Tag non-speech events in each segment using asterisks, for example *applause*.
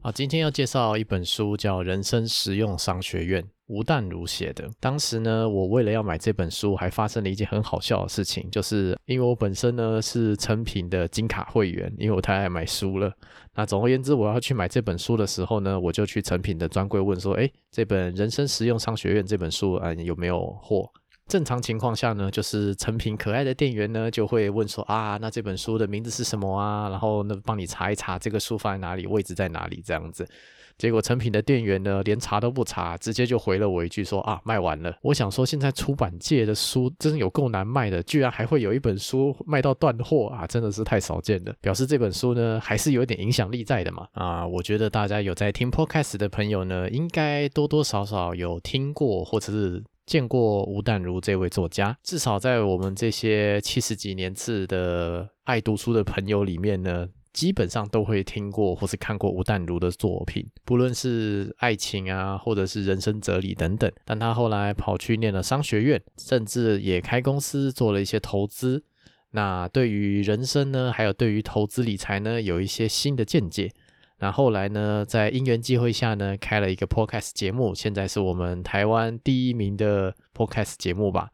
好，今天要介绍一本书，叫《人生实用商学院》，吴淡如写的。当时呢，我为了要买这本书，还发生了一件很好笑的事情，就是因为我本身呢是成品的金卡会员，因为我太爱买书了。那总而言之，我要去买这本书的时候呢，我就去成品的专柜问说：“哎，这本《人生实用商学院》这本书啊，有没有货？”正常情况下呢，就是成品可爱的店员呢就会问说啊，那这本书的名字是什么啊？然后呢，帮你查一查这个书放在哪里，位置在哪里这样子。结果成品的店员呢连查都不查，直接就回了我一句说啊，卖完了。我想说，现在出版界的书真的有够难卖的，居然还会有一本书卖到断货啊，真的是太少见了。表示这本书呢还是有点影响力在的嘛。啊，我觉得大家有在听 podcast 的朋友呢，应该多多少少有听过 *laughs* 或者是。见过吴淡如这位作家，至少在我们这些七十几年次的爱读书的朋友里面呢，基本上都会听过或是看过吴淡如的作品，不论是爱情啊，或者是人生哲理等等。但他后来跑去念了商学院，甚至也开公司做了一些投资。那对于人生呢，还有对于投资理财呢，有一些新的见解。那后来呢，在因缘际会下呢，开了一个 podcast 节目，现在是我们台湾第一名的 podcast 节目吧。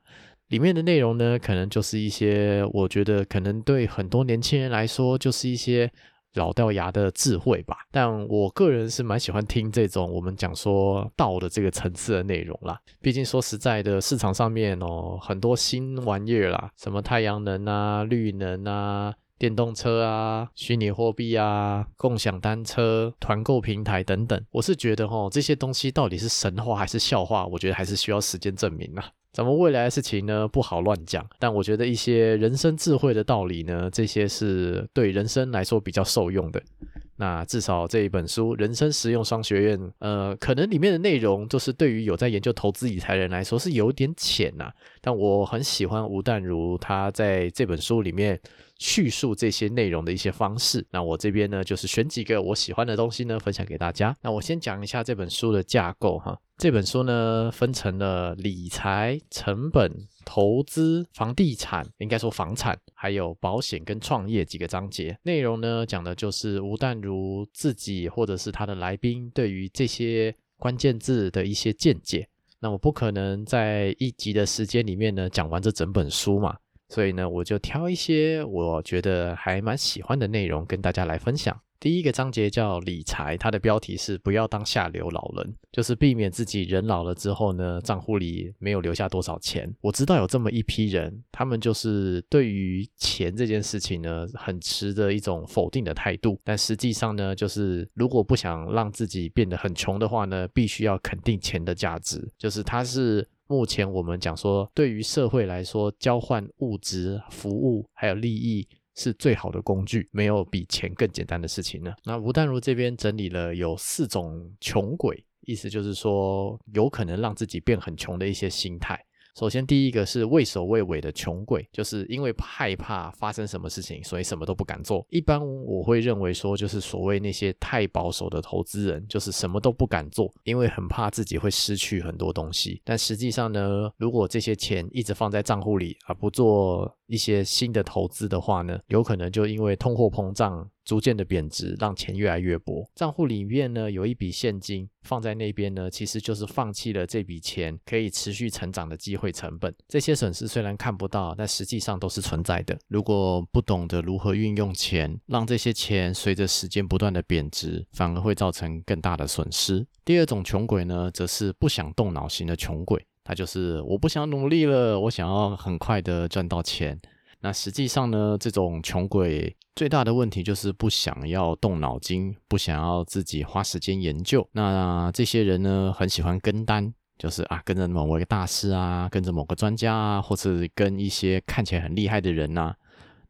里面的内容呢，可能就是一些我觉得可能对很多年轻人来说，就是一些老掉牙的智慧吧。但我个人是蛮喜欢听这种我们讲说道的这个层次的内容啦。毕竟说实在的，市场上面哦，很多新玩意儿啦，什么太阳能啊、绿能啊。电动车啊，虚拟货币啊，共享单车、团购平台等等，我是觉得哈，这些东西到底是神话还是笑话？我觉得还是需要时间证明啊。咱们未来的事情呢，不好乱讲。但我觉得一些人生智慧的道理呢，这些是对人生来说比较受用的。那至少这一本书《人生实用商学院》，呃，可能里面的内容就是对于有在研究投资理财人来说是有点浅呐。但我很喜欢吴淡如他在这本书里面。叙述这些内容的一些方式，那我这边呢就是选几个我喜欢的东西呢分享给大家。那我先讲一下这本书的架构哈。这本书呢分成了理财、成本、投资、房地产，应该说房产，还有保险跟创业几个章节。内容呢讲的就是吴淡如自己或者是他的来宾对于这些关键字的一些见解。那我不可能在一集的时间里面呢讲完这整本书嘛。所以呢，我就挑一些我觉得还蛮喜欢的内容跟大家来分享。第一个章节叫理财，它的标题是“不要当下流老人”，就是避免自己人老了之后呢，账户里没有留下多少钱。我知道有这么一批人，他们就是对于钱这件事情呢，很持着一种否定的态度。但实际上呢，就是如果不想让自己变得很穷的话呢，必须要肯定钱的价值，就是它是。目前我们讲说，对于社会来说，交换物质、服务还有利益是最好的工具，没有比钱更简单的事情了。那吴淡如这边整理了有四种穷鬼，意思就是说，有可能让自己变很穷的一些心态。首先，第一个是畏首畏尾的穷鬼，就是因为害怕发生什么事情，所以什么都不敢做。一般我会认为说，就是所谓那些太保守的投资人，就是什么都不敢做，因为很怕自己会失去很多东西。但实际上呢，如果这些钱一直放在账户里，而不做一些新的投资的话呢，有可能就因为通货膨胀。逐渐的贬值，让钱越来越薄。账户里面呢有一笔现金放在那边呢，其实就是放弃了这笔钱可以持续成长的机会成本。这些损失虽然看不到，但实际上都是存在的。如果不懂得如何运用钱，让这些钱随着时间不断的贬值，反而会造成更大的损失。第二种穷鬼呢，则是不想动脑型的穷鬼，他就是我不想努力了，我想要很快的赚到钱。那实际上呢，这种穷鬼最大的问题就是不想要动脑筋，不想要自己花时间研究。那这些人呢，很喜欢跟单，就是啊，跟着某位大师啊，跟着某个专家啊，或者跟一些看起来很厉害的人呐。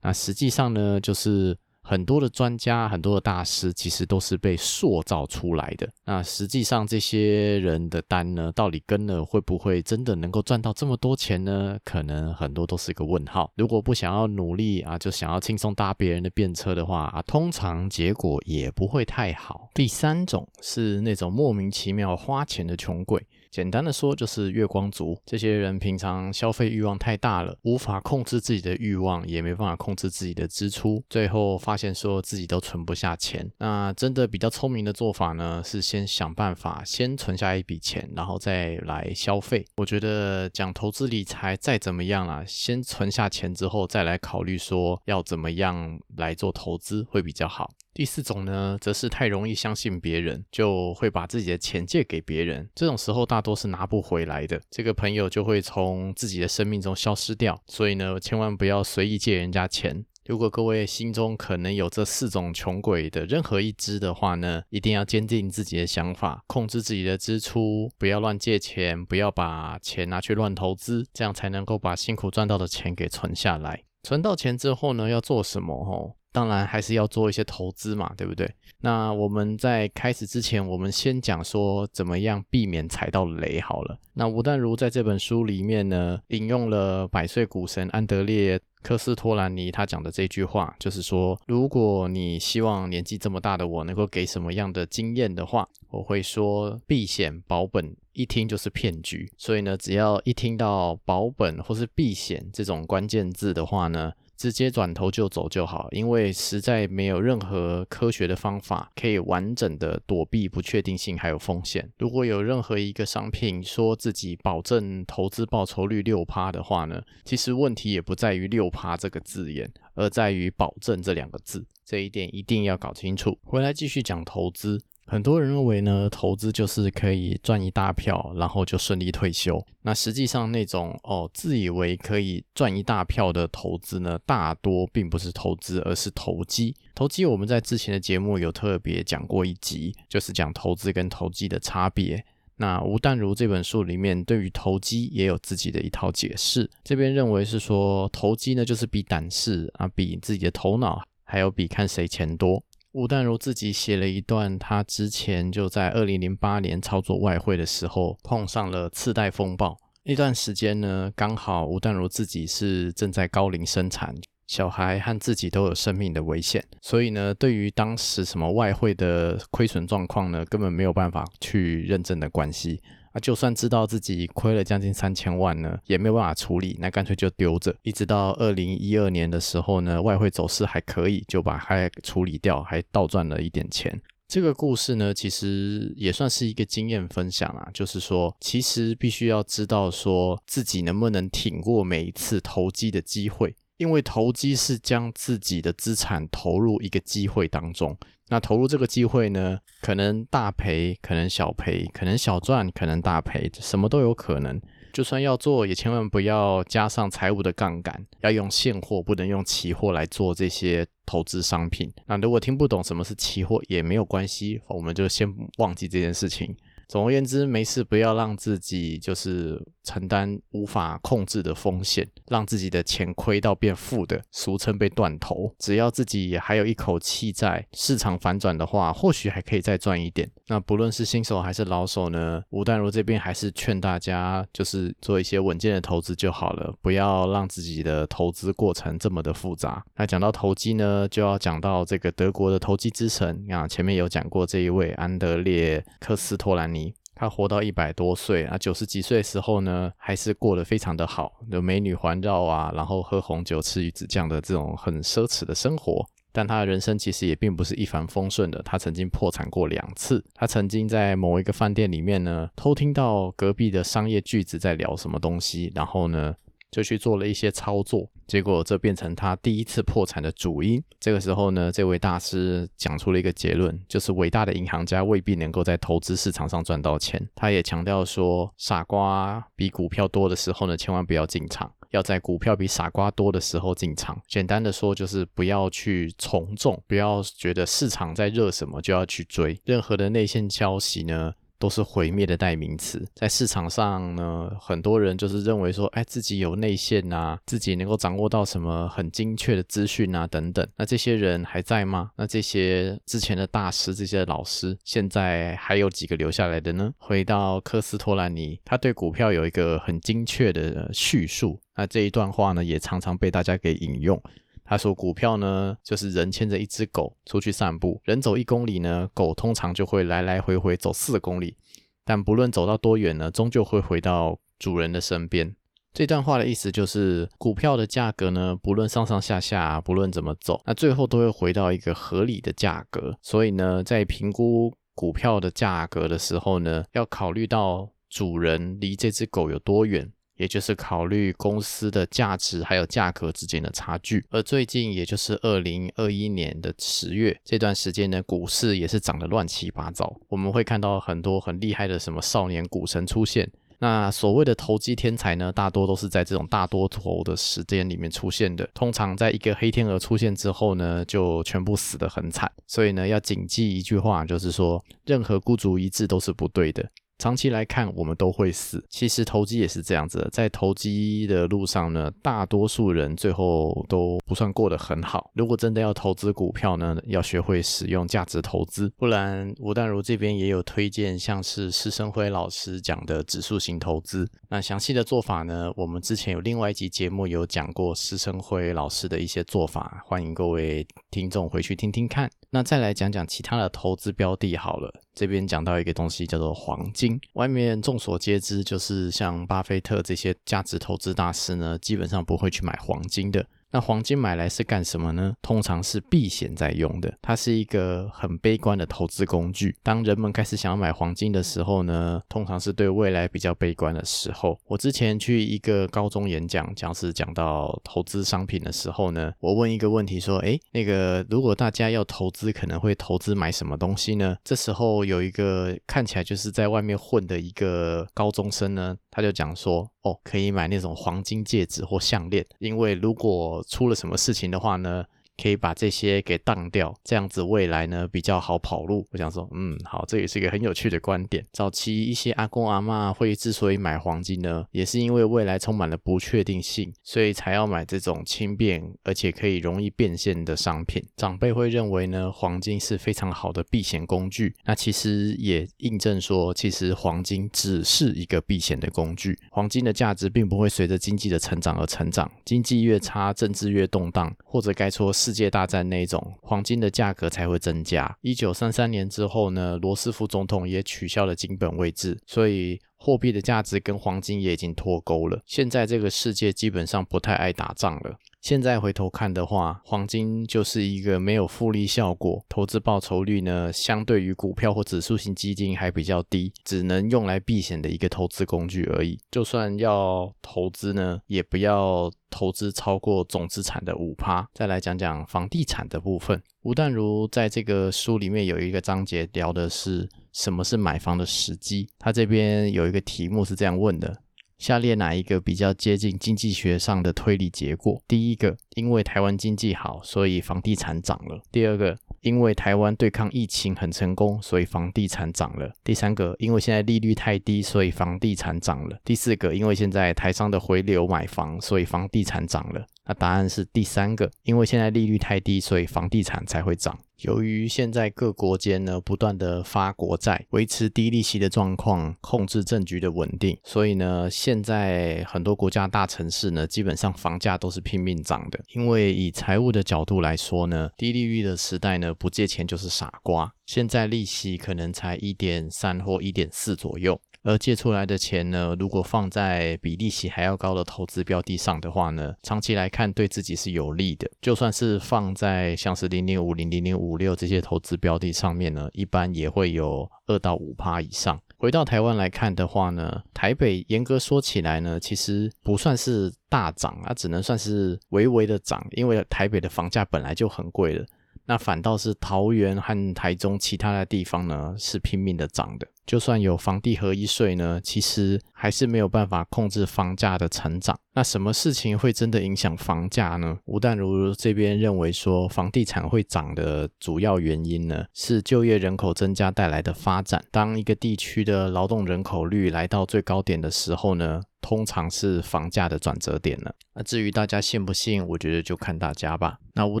那实际上呢，就是很多的专家、很多的大师，其实都是被塑造出来的。那实际上这些人的单呢，到底跟了会不会真的能够赚到这么多钱呢？可能很多都是一个问号。如果不想要努力啊，就想要轻松搭别人的便车的话啊，通常结果也不会太好。第三种是那种莫名其妙花钱的穷鬼。简单的说，就是月光族。这些人平常消费欲望太大了，无法控制自己的欲望，也没办法控制自己的支出，最后发现说自己都存不下钱。那真的比较聪明的做法呢，是先想办法先存下一笔钱，然后再来消费。我觉得讲投资理财再怎么样啊，先存下钱之后，再来考虑说要怎么样来做投资会比较好。第四种呢，则是太容易相信别人，就会把自己的钱借给别人。这种时候大多是拿不回来的，这个朋友就会从自己的生命中消失掉。所以呢，千万不要随意借人家钱。如果各位心中可能有这四种穷鬼的任何一支的话呢，一定要坚定自己的想法，控制自己的支出，不要乱借钱，不要把钱拿去乱投资，这样才能够把辛苦赚到的钱给存下来。存到钱之后呢，要做什么？吼？当然还是要做一些投资嘛，对不对？那我们在开始之前，我们先讲说怎么样避免踩到雷好了。那吴淡如在这本书里面呢，引用了百岁股神安德烈科斯托兰尼他讲的这句话，就是说，如果你希望年纪这么大的我能够给什么样的经验的话，我会说避险保本，一听就是骗局。所以呢，只要一听到保本或是避险这种关键字的话呢，直接转头就走就好，因为实在没有任何科学的方法可以完整的躲避不确定性还有风险。如果有任何一个商品说自己保证投资报酬率六趴的话呢，其实问题也不在于六趴这个字眼，而在于保证这两个字，这一点一定要搞清楚。回来继续讲投资。很多人认为呢，投资就是可以赚一大票，然后就顺利退休。那实际上那种哦，自以为可以赚一大票的投资呢，大多并不是投资，而是投机。投机我们在之前的节目有特别讲过一集，就是讲投资跟投机的差别。那吴淡如这本书里面对于投机也有自己的一套解释。这边认为是说，投机呢就是比胆识啊，比自己的头脑，还有比看谁钱多。吴淡如自己写了一段，他之前就在二零零八年操作外汇的时候碰上了次贷风暴。那段时间呢，刚好吴淡如自己是正在高龄生产，小孩和自己都有生命的危险，所以呢，对于当时什么外汇的亏损状况呢，根本没有办法去认真的关系。啊，就算知道自己亏了将近三千万呢，也没有办法处理，那干脆就丢着。一直到二零一二年的时候呢，外汇走势还可以，就把它处理掉，还倒赚了一点钱。这个故事呢，其实也算是一个经验分享啊，就是说，其实必须要知道说自己能不能挺过每一次投机的机会，因为投机是将自己的资产投入一个机会当中。那投入这个机会呢，可能大赔，可能小赔，可能小赚，可能大赔，什么都有可能。就算要做，也千万不要加上财务的杠杆，要用现货，不能用期货来做这些投资商品。那如果听不懂什么是期货，也没有关系，我们就先忘记这件事情。总而言之，没事不要让自己就是承担无法控制的风险，让自己的钱亏到变负的，俗称被断头。只要自己还有一口气在，市场反转的话，或许还可以再赚一点。那不论是新手还是老手呢，吴淡如这边还是劝大家，就是做一些稳健的投资就好了，不要让自己的投资过程这么的复杂。那讲到投机呢，就要讲到这个德国的投机之神啊，前面有讲过这一位安德烈科斯托兰尼。他活到一百多岁啊，九十几岁的时候呢，还是过得非常的好，有美女环绕啊，然后喝红酒、吃鱼子酱的这种很奢侈的生活。但他的人生其实也并不是一帆风顺的，他曾经破产过两次。他曾经在某一个饭店里面呢，偷听到隔壁的商业巨子在聊什么东西，然后呢。就去做了一些操作，结果这变成他第一次破产的主因。这个时候呢，这位大师讲出了一个结论，就是伟大的银行家未必能够在投资市场上赚到钱。他也强调说，傻瓜比股票多的时候呢，千万不要进场，要在股票比傻瓜多的时候进场。简单的说，就是不要去从众，不要觉得市场在热什么就要去追。任何的内线消息呢。都是毁灭的代名词。在市场上呢，很多人就是认为说，哎，自己有内线啊，自己能够掌握到什么很精确的资讯啊，等等。那这些人还在吗？那这些之前的大师、这些老师，现在还有几个留下来的呢？回到科斯托兰尼，他对股票有一个很精确的叙述。那这一段话呢，也常常被大家给引用。他说：“股票呢，就是人牵着一只狗出去散步，人走一公里呢，狗通常就会来来回回走四公里，但不论走到多远呢，终究会回到主人的身边。”这段话的意思就是，股票的价格呢，不论上上下下，不论怎么走，那最后都会回到一个合理的价格。所以呢，在评估股票的价格的时候呢，要考虑到主人离这只狗有多远。也就是考虑公司的价值还有价格之间的差距，而最近也就是二零二一年的十月这段时间呢，股市也是涨得乱七八糟。我们会看到很多很厉害的什么少年股神出现。那所谓的投机天才呢，大多都是在这种大多头的时间里面出现的。通常在一个黑天鹅出现之后呢，就全部死得很惨。所以呢，要谨记一句话，就是说，任何孤注一掷都是不对的。长期来看，我们都会死。其实投机也是这样子，在投机的路上呢，大多数人最后都不算过得很好。如果真的要投资股票呢，要学会使用价值投资，不然吴淡如这边也有推荐，像是施生辉老师讲的指数型投资。那详细的做法呢，我们之前有另外一集节目有讲过施生辉老师的一些做法，欢迎各位听众回去听听看。那再来讲讲其他的投资标的好了。这边讲到一个东西叫做黄金，外面众所皆知，就是像巴菲特这些价值投资大师呢，基本上不会去买黄金的。那黄金买来是干什么呢？通常是避险在用的，它是一个很悲观的投资工具。当人们开始想要买黄金的时候呢，通常是对未来比较悲观的时候。我之前去一个高中演讲，讲是讲到投资商品的时候呢，我问一个问题说：“诶，那个如果大家要投资，可能会投资买什么东西呢？”这时候有一个看起来就是在外面混的一个高中生呢，他就讲说。哦，可以买那种黄金戒指或项链，因为如果出了什么事情的话呢？可以把这些给当掉，这样子未来呢比较好跑路。我想说，嗯，好，这也是一个很有趣的观点。早期一些阿公阿妈会之所以买黄金呢，也是因为未来充满了不确定性，所以才要买这种轻便而且可以容易变现的商品。长辈会认为呢，黄金是非常好的避险工具。那其实也印证说，其实黄金只是一个避险的工具。黄金的价值并不会随着经济的成长而成长，经济越差，政治越动荡，或者该说是。世界大战那种黄金的价格才会增加。一九三三年之后呢，罗斯福总统也取消了金本位制，所以货币的价值跟黄金也已经脱钩了。现在这个世界基本上不太爱打仗了。现在回头看的话，黄金就是一个没有复利效果，投资报酬率呢，相对于股票或指数型基金还比较低，只能用来避险的一个投资工具而已。就算要投资呢，也不要投资超过总资产的五趴。再来讲讲房地产的部分，吴淡如在这个书里面有一个章节聊的是什么是买房的时机。他这边有一个题目是这样问的。下列哪一个比较接近经济学上的推理结果？第一个，因为台湾经济好，所以房地产涨了；第二个，因为台湾对抗疫情很成功，所以房地产涨了；第三个，因为现在利率太低，所以房地产涨了；第四个，因为现在台商的回流买房，所以房地产涨了。那答案是第三个，因为现在利率太低，所以房地产才会涨。由于现在各国间呢不断的发国债，维持低利息的状况，控制政局的稳定，所以呢，现在很多国家大城市呢，基本上房价都是拼命涨的。因为以财务的角度来说呢，低利率的时代呢，不借钱就是傻瓜。现在利息可能才一点三或一点四左右。而借出来的钱呢，如果放在比利息还要高的投资标的上的话呢，长期来看对自己是有利的。就算是放在像是零零五零零零五六这些投资标的上面呢，一般也会有二到五趴以上。回到台湾来看的话呢，台北严格说起来呢，其实不算是大涨啊，只能算是微微的涨，因为台北的房价本来就很贵了。那反倒是桃园和台中其他的地方呢是拼命的涨的。就算有房地合一税呢，其实还是没有办法控制房价的成长。那什么事情会真的影响房价呢？吴淡如这边认为说，房地产会涨的主要原因呢，是就业人口增加带来的发展。当一个地区的劳动人口率来到最高点的时候呢，通常是房价的转折点了。那至于大家信不信，我觉得就看大家吧。那吴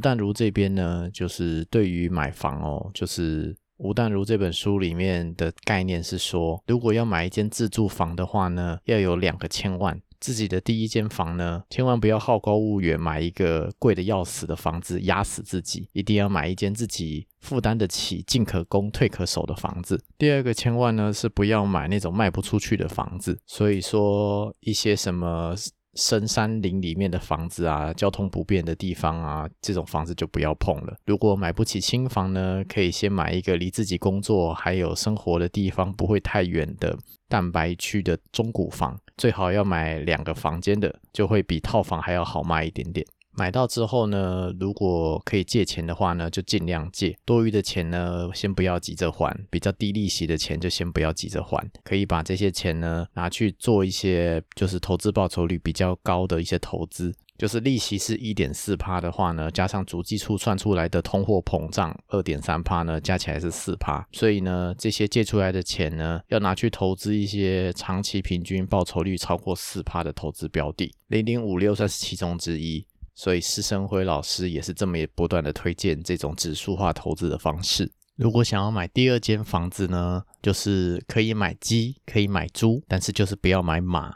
淡如这边呢，就是对于买房哦，就是。吴淡如这本书里面的概念是说，如果要买一间自住房的话呢，要有两个千万。自己的第一间房呢，千万不要好高骛远，买一个贵的要死的房子压死自己，一定要买一间自己负担得起、进可攻、退可守的房子。第二个千万呢，是不要买那种卖不出去的房子。所以说一些什么。深山林里面的房子啊，交通不便的地方啊，这种房子就不要碰了。如果买不起新房呢，可以先买一个离自己工作还有生活的地方不会太远的蛋白区的中古房，最好要买两个房间的，就会比套房还要好卖一点点。买到之后呢，如果可以借钱的话呢，就尽量借。多余的钱呢，先不要急着还，比较低利息的钱就先不要急着还。可以把这些钱呢拿去做一些就是投资报酬率比较高的一些投资。就是利息是一点四趴的话呢，加上主计处算出来的通货膨胀二点三趴呢，加起来是四趴。所以呢，这些借出来的钱呢，要拿去投资一些长期平均报酬率超过四趴的投资标的。零零五六算是其中之一。所以施生辉老师也是这么也不断的推荐这种指数化投资的方式。如果想要买第二间房子呢，就是可以买鸡，可以买猪，但是就是不要买马。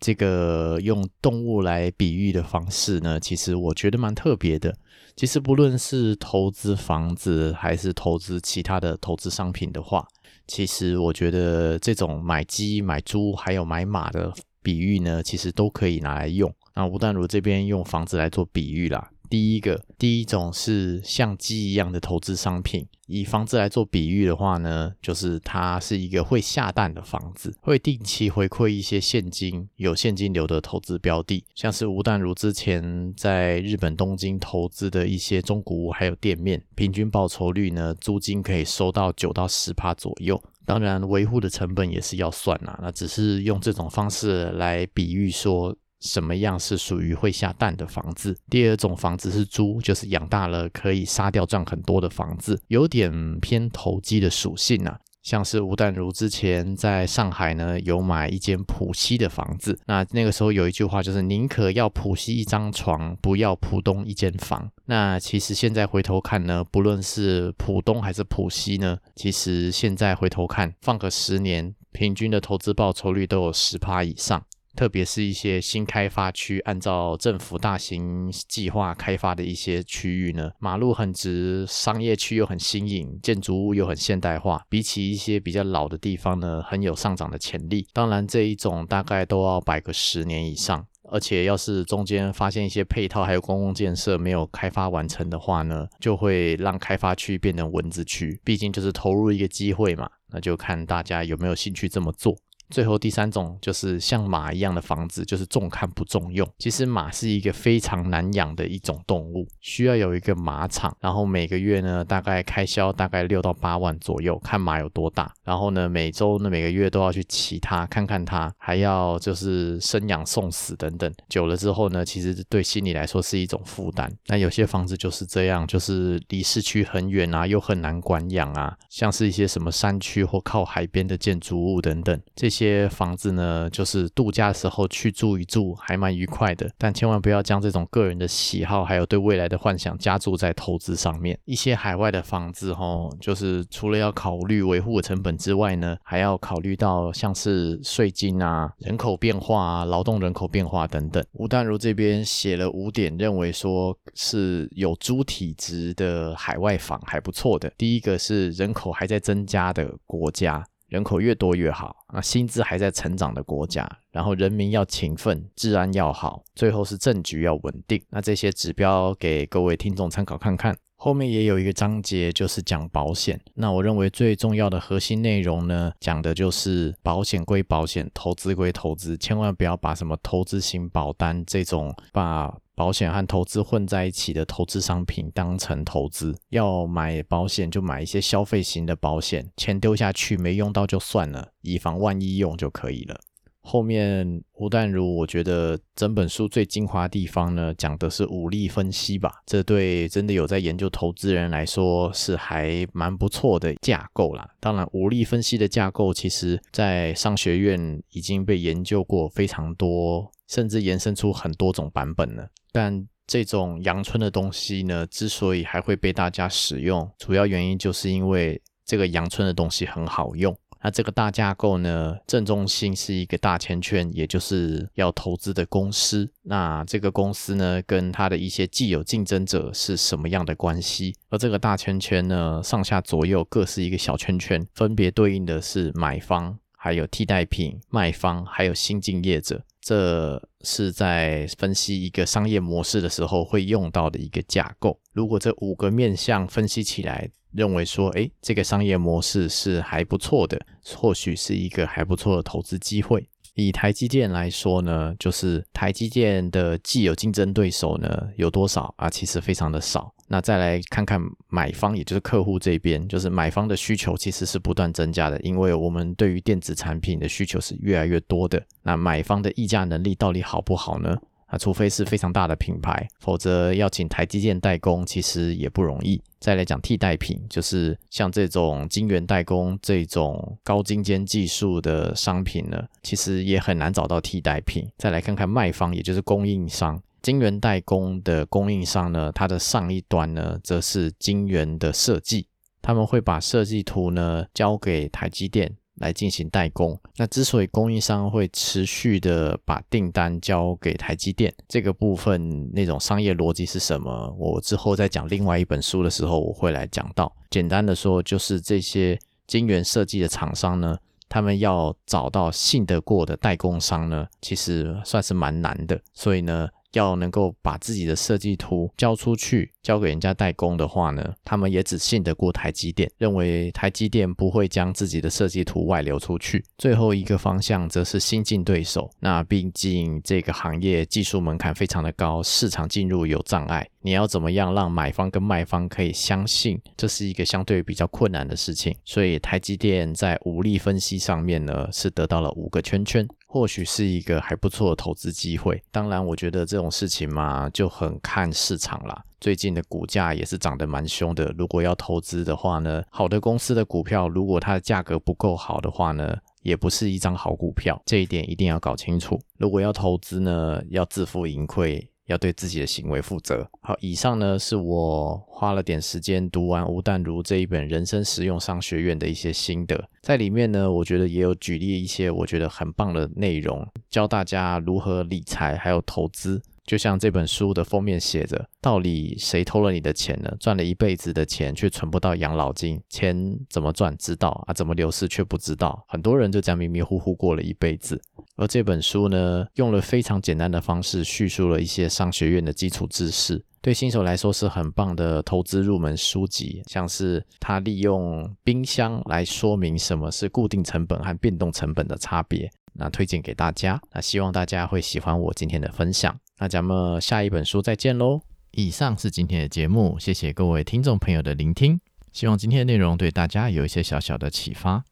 这个用动物来比喻的方式呢，其实我觉得蛮特别的。其实不论是投资房子还是投资其他的投资商品的话，其实我觉得这种买鸡、买猪还有买马的比喻呢，其实都可以拿来用。那吴淡如这边用房子来做比喻啦。第一个，第一种是像鸡一样的投资商品，以房子来做比喻的话呢，就是它是一个会下蛋的房子，会定期回馈一些现金、有现金流的投资标的，像是吴淡如之前在日本东京投资的一些中古屋还有店面，平均报酬率呢，租金可以收到九到十趴左右。当然，维护的成本也是要算啦，那只是用这种方式来比喻说。什么样是属于会下蛋的房子？第二种房子是猪，就是养大了可以杀掉赚很多的房子，有点偏投机的属性啊。像是吴淡如之前在上海呢，有买一间浦西的房子，那那个时候有一句话就是宁可要浦西一张床，不要浦东一间房。那其实现在回头看呢，不论是浦东还是浦西呢，其实现在回头看，放个十年，平均的投资报酬率都有十趴以上。特别是一些新开发区，按照政府大型计划开发的一些区域呢，马路很直，商业区又很新颖，建筑物又很现代化，比起一些比较老的地方呢，很有上涨的潜力。当然，这一种大概都要摆个十年以上，而且要是中间发现一些配套还有公共建设没有开发完成的话呢，就会让开发区变成蚊子区。毕竟就是投入一个机会嘛，那就看大家有没有兴趣这么做。最后第三种就是像马一样的房子，就是重看不重用。其实马是一个非常难养的一种动物，需要有一个马场，然后每个月呢大概开销大概六到八万左右，看马有多大。然后呢每周呢每个月都要去骑它，看看它，还要就是生养送死等等。久了之后呢，其实对心理来说是一种负担。那有些房子就是这样，就是离市区很远啊，又很难管养啊，像是一些什么山区或靠海边的建筑物等等这些。些房子呢，就是度假的时候去住一住，还蛮愉快的。但千万不要将这种个人的喜好，还有对未来的幻想加注在投资上面。一些海外的房子，吼，就是除了要考虑维护的成本之外呢，还要考虑到像是税金啊、人口变化啊、劳动人口变化等等。吴淡如这边写了五点，认为说是有租体值的海外房还不错的。第一个是人口还在增加的国家。人口越多越好，那薪资还在成长的国家，然后人民要勤奋，治安要好，最后是政局要稳定。那这些指标给各位听众参考看看。后面也有一个章节就是讲保险。那我认为最重要的核心内容呢，讲的就是保险归保险，投资归投资，千万不要把什么投资型保单这种把。保险和投资混在一起的投资商品当成投资，要买保险就买一些消费型的保险，钱丢下去没用到就算了，以防万一用就可以了。后面吴淡如，我觉得整本书最精华地方呢，讲的是武力分析吧。这对真的有在研究投资人来说，是还蛮不错的架构啦。当然，武力分析的架构，其实在商学院已经被研究过非常多，甚至延伸出很多种版本了。但这种阳春的东西呢，之所以还会被大家使用，主要原因就是因为这个阳春的东西很好用。那这个大架构呢，正中心是一个大圈圈，也就是要投资的公司。那这个公司呢，跟它的一些既有竞争者是什么样的关系？而这个大圈圈呢，上下左右各是一个小圈圈，分别对应的是买方、还有替代品卖方，还有新进业者。这是在分析一个商业模式的时候会用到的一个架构。如果这五个面向分析起来，认为说，诶，这个商业模式是还不错的，或许是一个还不错的投资机会。以台积电来说呢，就是台积电的既有竞争对手呢有多少啊？其实非常的少。那再来看看买方，也就是客户这边，就是买方的需求其实是不断增加的，因为我们对于电子产品的需求是越来越多的。那买方的议价能力到底好不好呢？啊，除非是非常大的品牌，否则要请台积电代工其实也不容易。再来讲替代品，就是像这种晶圆代工这种高精尖技术的商品呢，其实也很难找到替代品。再来看看卖方，也就是供应商，晶圆代工的供应商呢，它的上一端呢，则是晶圆的设计，他们会把设计图呢交给台积电。来进行代工。那之所以供应商会持续的把订单交给台积电，这个部分那种商业逻辑是什么？我之后在讲另外一本书的时候，我会来讲到。简单的说，就是这些晶圆设计的厂商呢，他们要找到信得过的代工商呢，其实算是蛮难的。所以呢。要能够把自己的设计图交出去，交给人家代工的话呢，他们也只信得过台积电，认为台积电不会将自己的设计图外流出去。最后一个方向则是新进对手，那毕竟这个行业技术门槛非常的高，市场进入有障碍。你要怎么样让买方跟卖方可以相信，这是一个相对比较困难的事情。所以台积电在武力分析上面呢，是得到了五个圈圈。或许是一个还不错的投资机会。当然，我觉得这种事情嘛，就很看市场啦。最近的股价也是涨得蛮凶的。如果要投资的话呢，好的公司的股票，如果它的价格不够好的话呢，也不是一张好股票。这一点一定要搞清楚。如果要投资呢，要自负盈亏。要对自己的行为负责。好，以上呢是我花了点时间读完吴淡如这一本《人生实用商学院》的一些心得，在里面呢，我觉得也有举例一些我觉得很棒的内容，教大家如何理财还有投资。就像这本书的封面写着：“到底谁偷了你的钱呢？赚了一辈子的钱却存不到养老金，钱怎么赚知道啊？怎么流失却不知道？很多人就这样迷迷糊糊过了一辈子。而这本书呢，用了非常简单的方式叙述了一些商学院的基础知识，对新手来说是很棒的投资入门书籍。像是他利用冰箱来说明什么是固定成本和变动成本的差别，那推荐给大家。那希望大家会喜欢我今天的分享。”那咱们下一本书再见喽！以上是今天的节目，谢谢各位听众朋友的聆听，希望今天的内容对大家有一些小小的启发。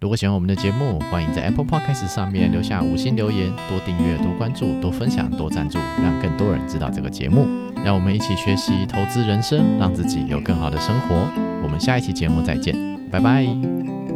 如果喜欢我们的节目，欢迎在 Apple Podcast 上面留下五星留言，多订阅、多关注、多分享、多赞助，让更多人知道这个节目。让我们一起学习投资人生，让自己有更好的生活。我们下一期节目再见，拜拜。